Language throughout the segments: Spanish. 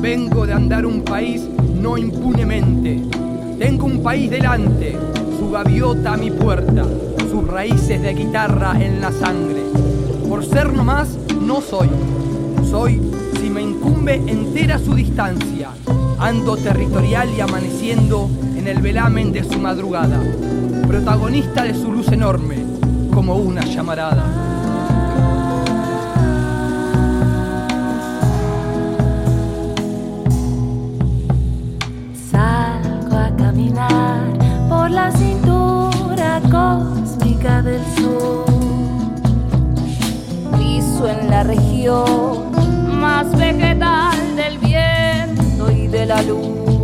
Vengo de andar un país no impunemente. Tengo un país delante, su gaviota a mi puerta, sus raíces de guitarra en la sangre. Por ser nomás, no soy. Soy si me incumbe entera su distancia. Ando territorial y amaneciendo en el velamen de su madrugada. Protagonista de su luz enorme, como una llamarada. Más vegetal del viento y de la luz.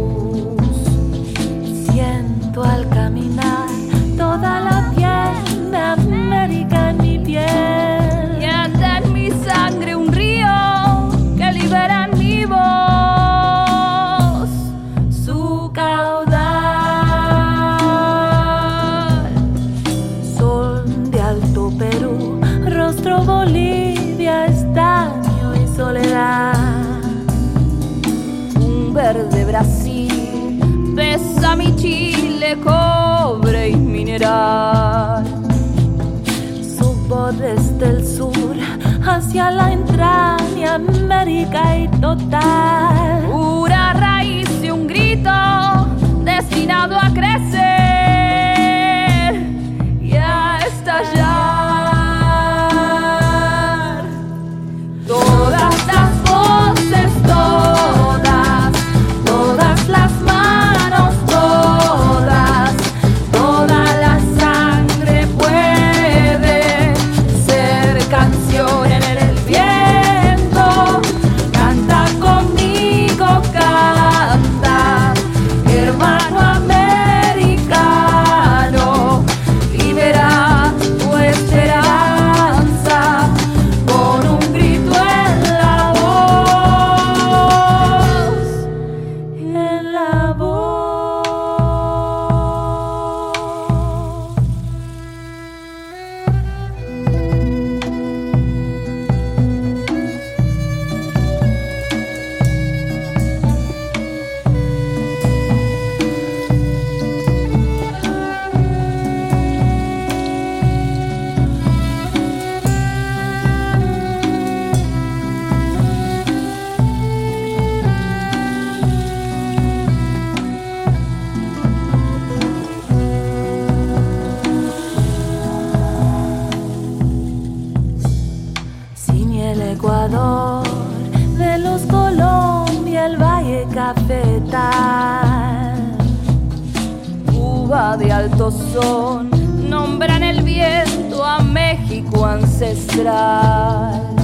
Verde Brasil, besa mi Chile, cobre y mineral. Subo desde el sur hacia la entraña, América y total. Continente azul que en Nicaragua busca su raíz